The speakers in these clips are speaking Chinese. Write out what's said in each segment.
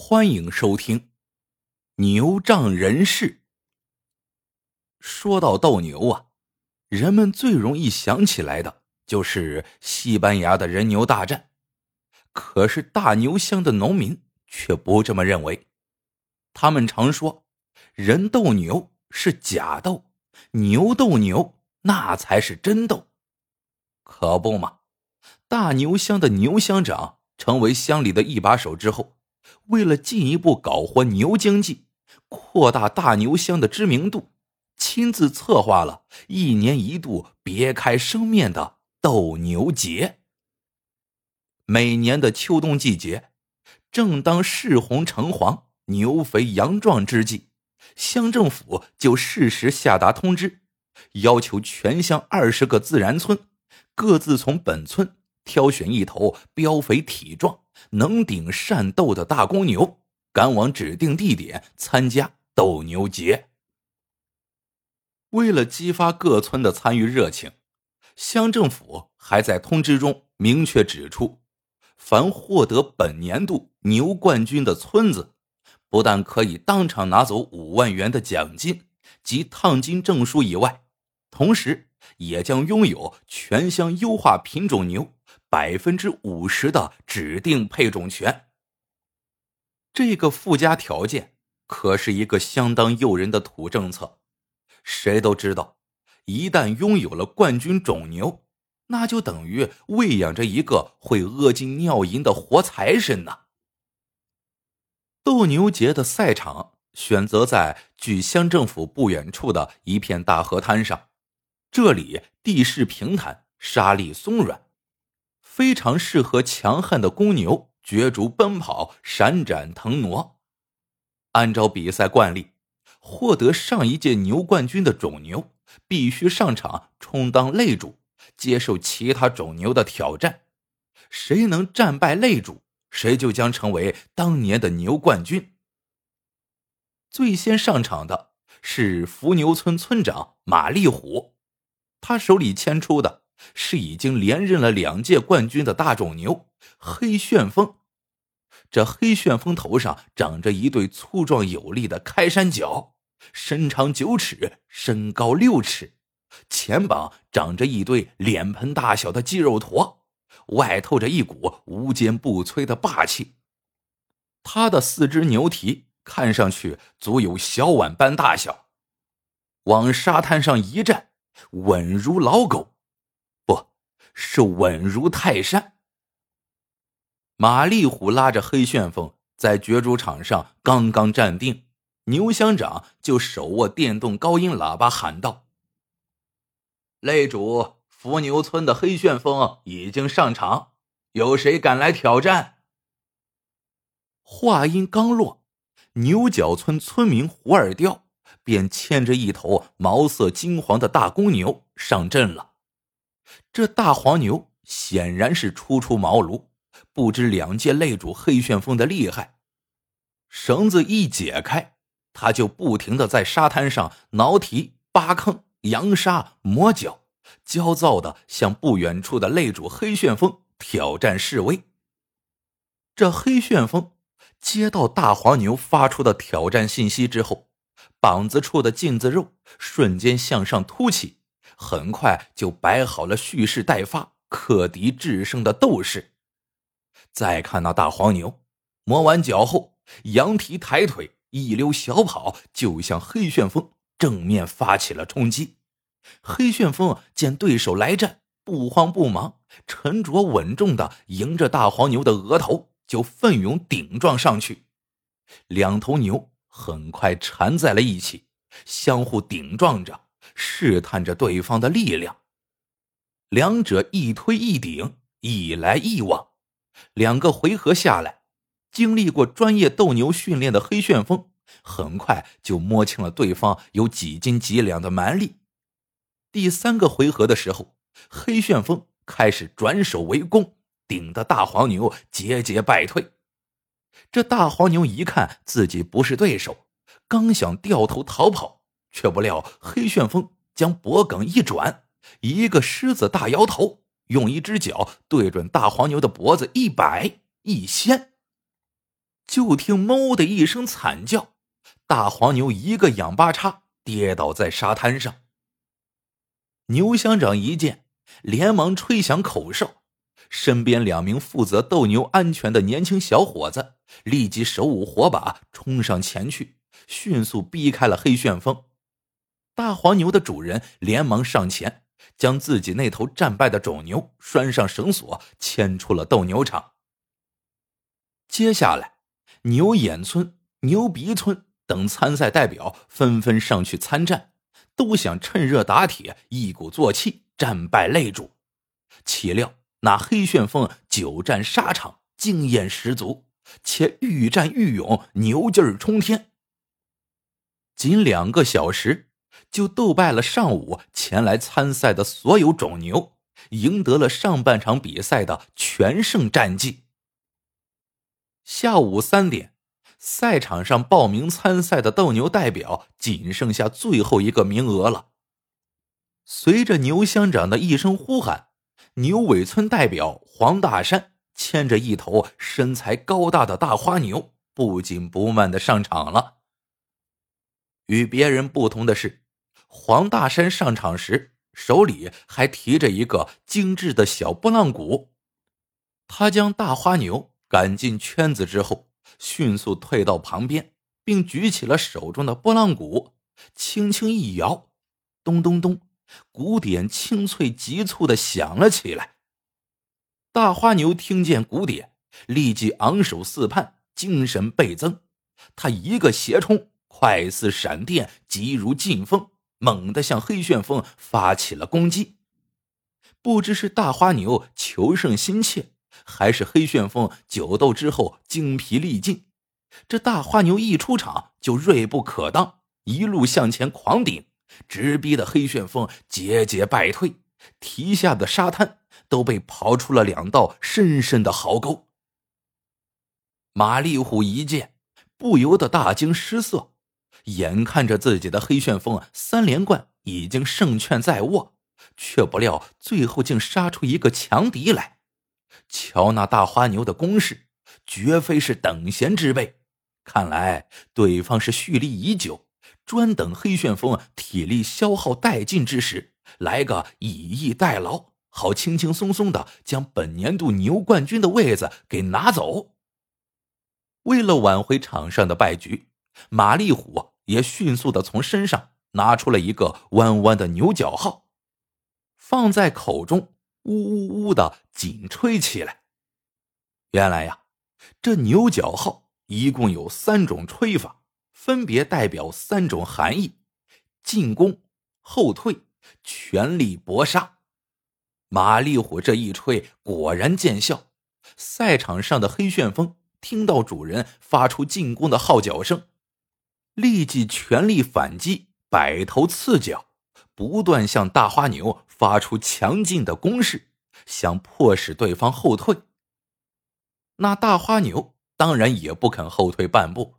欢迎收听《牛仗人势》。说到斗牛啊，人们最容易想起来的就是西班牙的人牛大战。可是大牛乡的农民却不这么认为，他们常说：“人斗牛是假斗，牛斗牛那才是真斗。”可不嘛，大牛乡的牛乡长成为乡里的一把手之后。为了进一步搞活牛经济，扩大大牛乡的知名度，亲自策划了一年一度别开生面的斗牛节。每年的秋冬季节，正当柿红橙黄、牛肥羊壮之际，乡政府就适时下达通知，要求全乡二十个自然村各自从本村。挑选一头膘肥体壮、能顶善斗的大公牛，赶往指定地点参加斗牛节。为了激发各村的参与热情，乡政府还在通知中明确指出：凡获得本年度牛冠军的村子，不但可以当场拿走五万元的奖金及烫金证书以外，同时也将拥有全乡优化品种牛。百分之五十的指定配种权，这个附加条件可是一个相当诱人的土政策。谁都知道，一旦拥有了冠军种牛，那就等于喂养着一个会饿尽尿银的活财神呐。斗牛节的赛场选择在距乡政府不远处的一片大河滩上，这里地势平坦，沙砾松软。非常适合强悍的公牛角逐奔跑、闪展腾挪。按照比赛惯例，获得上一届牛冠军的种牛必须上场充当擂主，接受其他种牛的挑战。谁能战败擂主，谁就将成为当年的牛冠军。最先上场的是伏牛村村长马立虎，他手里牵出的。是已经连任了两届冠军的大种牛黑旋风，这黑旋风头上长着一对粗壮有力的开山角，身长九尺，身高六尺，前膀长着一对脸盆大小的肌肉坨，外透着一股无坚不摧的霸气。他的四只牛蹄看上去足有小碗般大小，往沙滩上一站，稳如老狗。是稳如泰山。马立虎拉着黑旋风在角逐场上刚刚站定，牛乡长就手握电动高音喇叭喊道：“擂主伏牛村的黑旋风已经上场，有谁敢来挑战？”话音刚落，牛角村村民胡二吊便牵着一头毛色金黄的大公牛上阵了。这大黄牛显然是初出茅庐，不知两届擂主黑旋风的厉害。绳子一解开，他就不停的在沙滩上挠蹄、扒坑、扬沙、磨脚，焦躁的向不远处的擂主黑旋风挑战示威。这黑旋风接到大黄牛发出的挑战信息之后，膀子处的腱子肉瞬间向上凸起。很快就摆好了蓄势待发、克敌制胜的斗士。再看那大黄牛，磨完脚后，羊蹄抬腿，一溜小跑，就向黑旋风正面发起了冲击。黑旋风见对手来战，不慌不忙，沉着稳重的迎着大黄牛的额头就奋勇顶撞上去。两头牛很快缠在了一起，相互顶撞着。试探着对方的力量，两者一推一顶，一来一往，两个回合下来，经历过专业斗牛训练的黑旋风很快就摸清了对方有几斤几两的蛮力。第三个回合的时候，黑旋风开始转手为攻，顶得大黄牛节节败退。这大黄牛一看自己不是对手，刚想掉头逃跑。却不料，黑旋风将脖梗一转，一个狮子大摇头，用一只脚对准大黄牛的脖子一摆一掀，就听“哞”的一声惨叫，大黄牛一个仰八叉跌倒在沙滩上。牛乡长一见，连忙吹响口哨，身边两名负责斗牛安全的年轻小伙子立即手舞火把冲上前去，迅速逼开了黑旋风。大黄牛的主人连忙上前，将自己那头战败的种牛拴上绳索，牵出了斗牛场。接下来，牛眼村、牛鼻村等参赛代表纷纷上去参战。都想趁热打铁，一鼓作气，战败擂主。岂料那黑旋风久战沙场，经验十足，且愈战愈勇，牛劲儿冲天。仅两个小时，就斗败了上午前来参赛的所有种牛，赢得了上半场比赛的全胜战绩。下午三点。赛场上报名参赛的斗牛代表仅剩下最后一个名额了。随着牛乡长的一声呼喊，牛尾村代表黄大山牵着一头身材高大的大花牛，不紧不慢的上场了。与别人不同的是，黄大山上场时手里还提着一个精致的小拨浪鼓。他将大花牛赶进圈子之后。迅速退到旁边，并举起了手中的拨浪鼓，轻轻一摇，咚咚咚，鼓点清脆急促的响了起来。大花牛听见鼓点，立即昂首四盼，精神倍增。他一个斜冲，快似闪电，急如劲风，猛地向黑旋风发起了攻击。不知是大花牛求胜心切。还是黑旋风久斗之后精疲力尽，这大花牛一出场就锐不可当，一路向前狂顶，直逼的黑旋风节节败退，蹄下的沙滩都被刨出了两道深深的壕沟。马立虎一见，不由得大惊失色，眼看着自己的黑旋风三连冠已经胜券在握，却不料最后竟杀出一个强敌来。瞧那大花牛的攻势，绝非是等闲之辈。看来对方是蓄力已久，专等黑旋风体力消耗殆尽之时，来个以逸待劳，好轻轻松松的将本年度牛冠军的位子给拿走。为了挽回场上的败局，马立虎也迅速的从身上拿出了一个弯弯的牛角号，放在口中。呜呜呜的紧吹起来。原来呀，这牛角号一共有三种吹法，分别代表三种含义：进攻、后退、全力搏杀。马立虎这一吹果然见效，赛场上的黑旋风听到主人发出进攻的号角声，立即全力反击，摆头刺脚。不断向大花牛发出强劲的攻势，想迫使对方后退。那大花牛当然也不肯后退半步，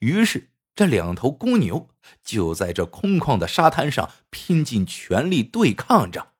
于是这两头公牛就在这空旷的沙滩上拼尽全力对抗着。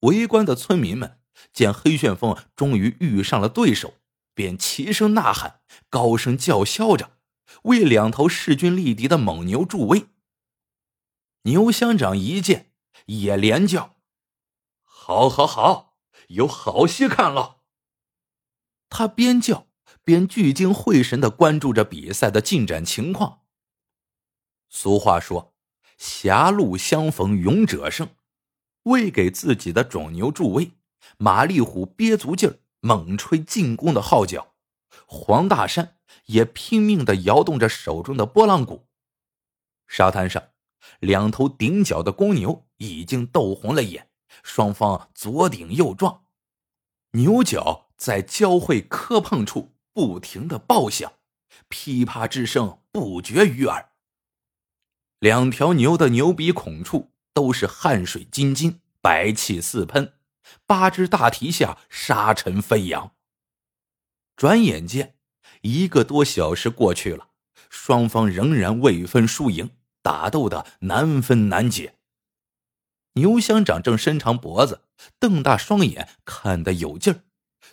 围观的村民们见黑旋风终于遇上了对手，便齐声呐喊，高声叫嚣着，为两头势均力敌的猛牛助威。牛乡长一见，也连叫：“好，好，好，有好戏看了。”他边叫边聚精会神的关注着比赛的进展情况。俗话说：“狭路相逢勇者胜。”为给自己的种牛助威，马立虎憋足劲儿，猛吹进攻的号角；黄大山也拼命的摇动着手中的拨浪鼓。沙滩上。两头顶角的公牛已经斗红了眼，双方左顶右撞，牛角在交汇磕碰处不停的爆响，噼啪之声不绝于耳。两条牛的牛鼻孔处都是汗水津津，白气四喷，八只大蹄下沙尘飞扬。转眼间，一个多小时过去了，双方仍然未分输赢。打斗的难分难解。牛乡长正伸长脖子，瞪大双眼看得有劲儿。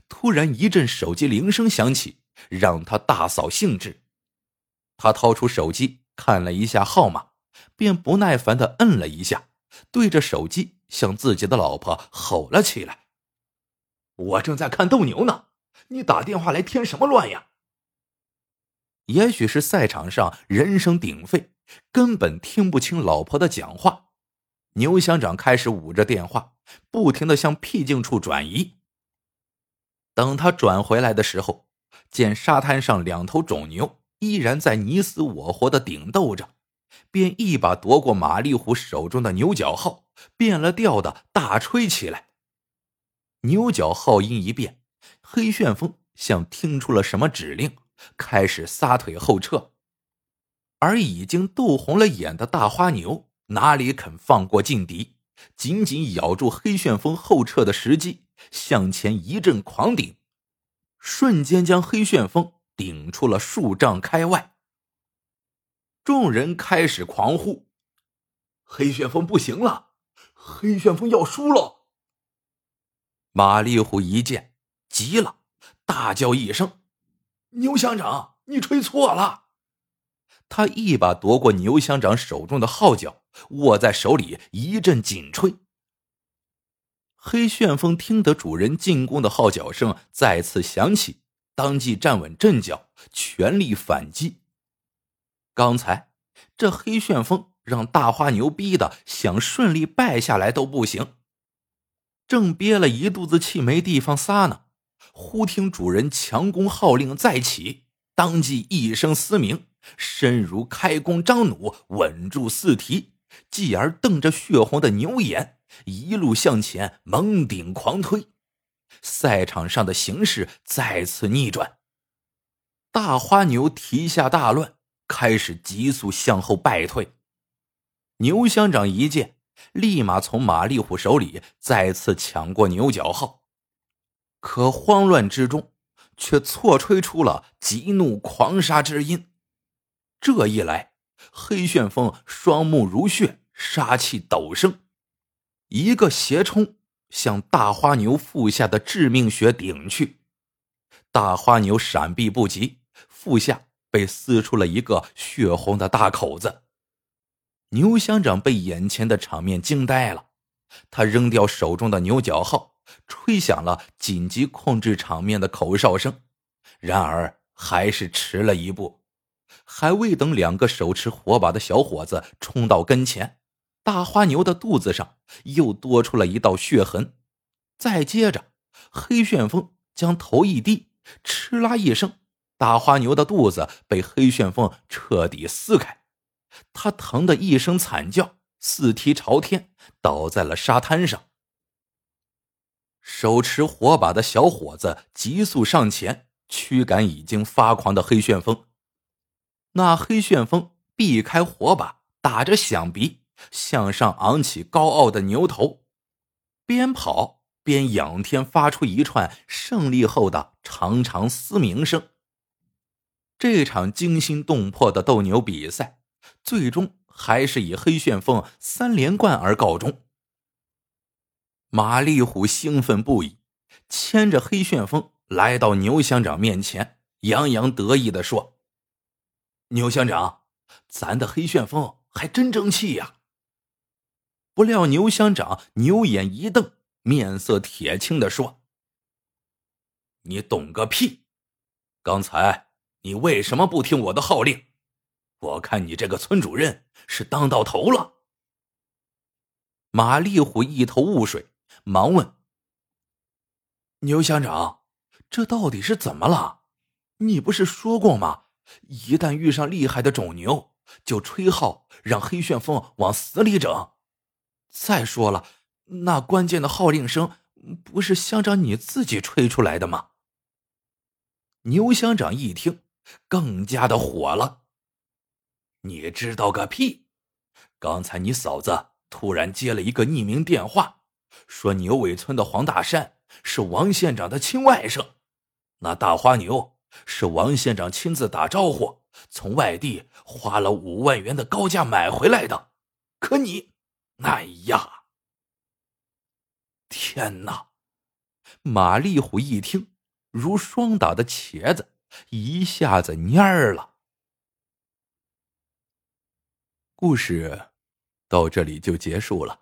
突然一阵手机铃声响起，让他大扫兴致。他掏出手机看了一下号码，便不耐烦的摁了一下，对着手机向自己的老婆吼了起来：“我正在看斗牛呢，你打电话来添什么乱呀？”也许是赛场上人声鼎沸，根本听不清老婆的讲话。牛乡长开始捂着电话，不停的向僻静处转移。等他转回来的时候，见沙滩上两头种牛依然在你死我活的顶斗着，便一把夺过马丽虎手中的牛角号，变了调的大吹起来。牛角号音一变，黑旋风像听出了什么指令。开始撒腿后撤，而已经斗红了眼的大花牛哪里肯放过劲敌，紧紧咬住黑旋风后撤的时机，向前一阵狂顶，瞬间将黑旋风顶出了数丈开外。众人开始狂呼：“黑旋风不行了，黑旋风要输了！”马丽虎一见，急了，大叫一声。牛乡长，你吹错了！他一把夺过牛乡长手中的号角，握在手里一阵紧吹。黑旋风听得主人进攻的号角声再次响起，当即站稳阵脚，全力反击。刚才这黑旋风让大花牛逼的想顺利败下来都不行，正憋了一肚子气没地方撒呢。忽听主人强弓号令再起，当即一声嘶鸣，身如开弓张弩，稳住四蹄，继而瞪着血红的牛眼，一路向前猛顶狂推。赛场上的形势再次逆转，大花牛蹄下大乱，开始急速向后败退。牛乡长一见，立马从马立虎手里再次抢过牛角号。可慌乱之中，却错吹出了急怒狂杀之音。这一来，黑旋风双目如血，杀气陡升，一个斜冲向大花牛腹下的致命穴顶去。大花牛闪避不及，腹下被撕出了一个血红的大口子。牛乡长被眼前的场面惊呆了，他扔掉手中的牛角号。吹响了紧急控制场面的口哨声，然而还是迟了一步。还未等两个手持火把的小伙子冲到跟前，大花牛的肚子上又多出了一道血痕。再接着，黑旋风将头一低，哧啦一声，大花牛的肚子被黑旋风彻底撕开，他疼的一声惨叫，四蹄朝天，倒在了沙滩上。手持火把的小伙子急速上前驱赶已经发狂的黑旋风。那黑旋风避开火把，打着响鼻向上昂起高傲的牛头，边跑边仰天发出一串胜利后的长长嘶鸣声。这场惊心动魄的斗牛比赛，最终还是以黑旋风三连冠而告终。马丽虎兴奋不已，牵着黑旋风来到牛乡长面前，洋洋得意的说：“牛乡长，咱的黑旋风还真争气呀！”不料牛乡长牛眼一瞪，面色铁青的说：“你懂个屁！刚才你为什么不听我的号令？我看你这个村主任是当到头了。”马丽虎一头雾水。忙问：“牛乡长，这到底是怎么了？你不是说过吗？一旦遇上厉害的种牛，就吹号让黑旋风往死里整。再说了，那关键的号令声不是乡长你自己吹出来的吗？”牛乡长一听，更加的火了：“你知道个屁！刚才你嫂子突然接了一个匿名电话。”说牛尾村的黄大山是王县长的亲外甥，那大花牛是王县长亲自打招呼，从外地花了五万元的高价买回来的。可你，哎呀！天哪！马丽虎一听，如霜打的茄子，一下子蔫儿了。故事到这里就结束了，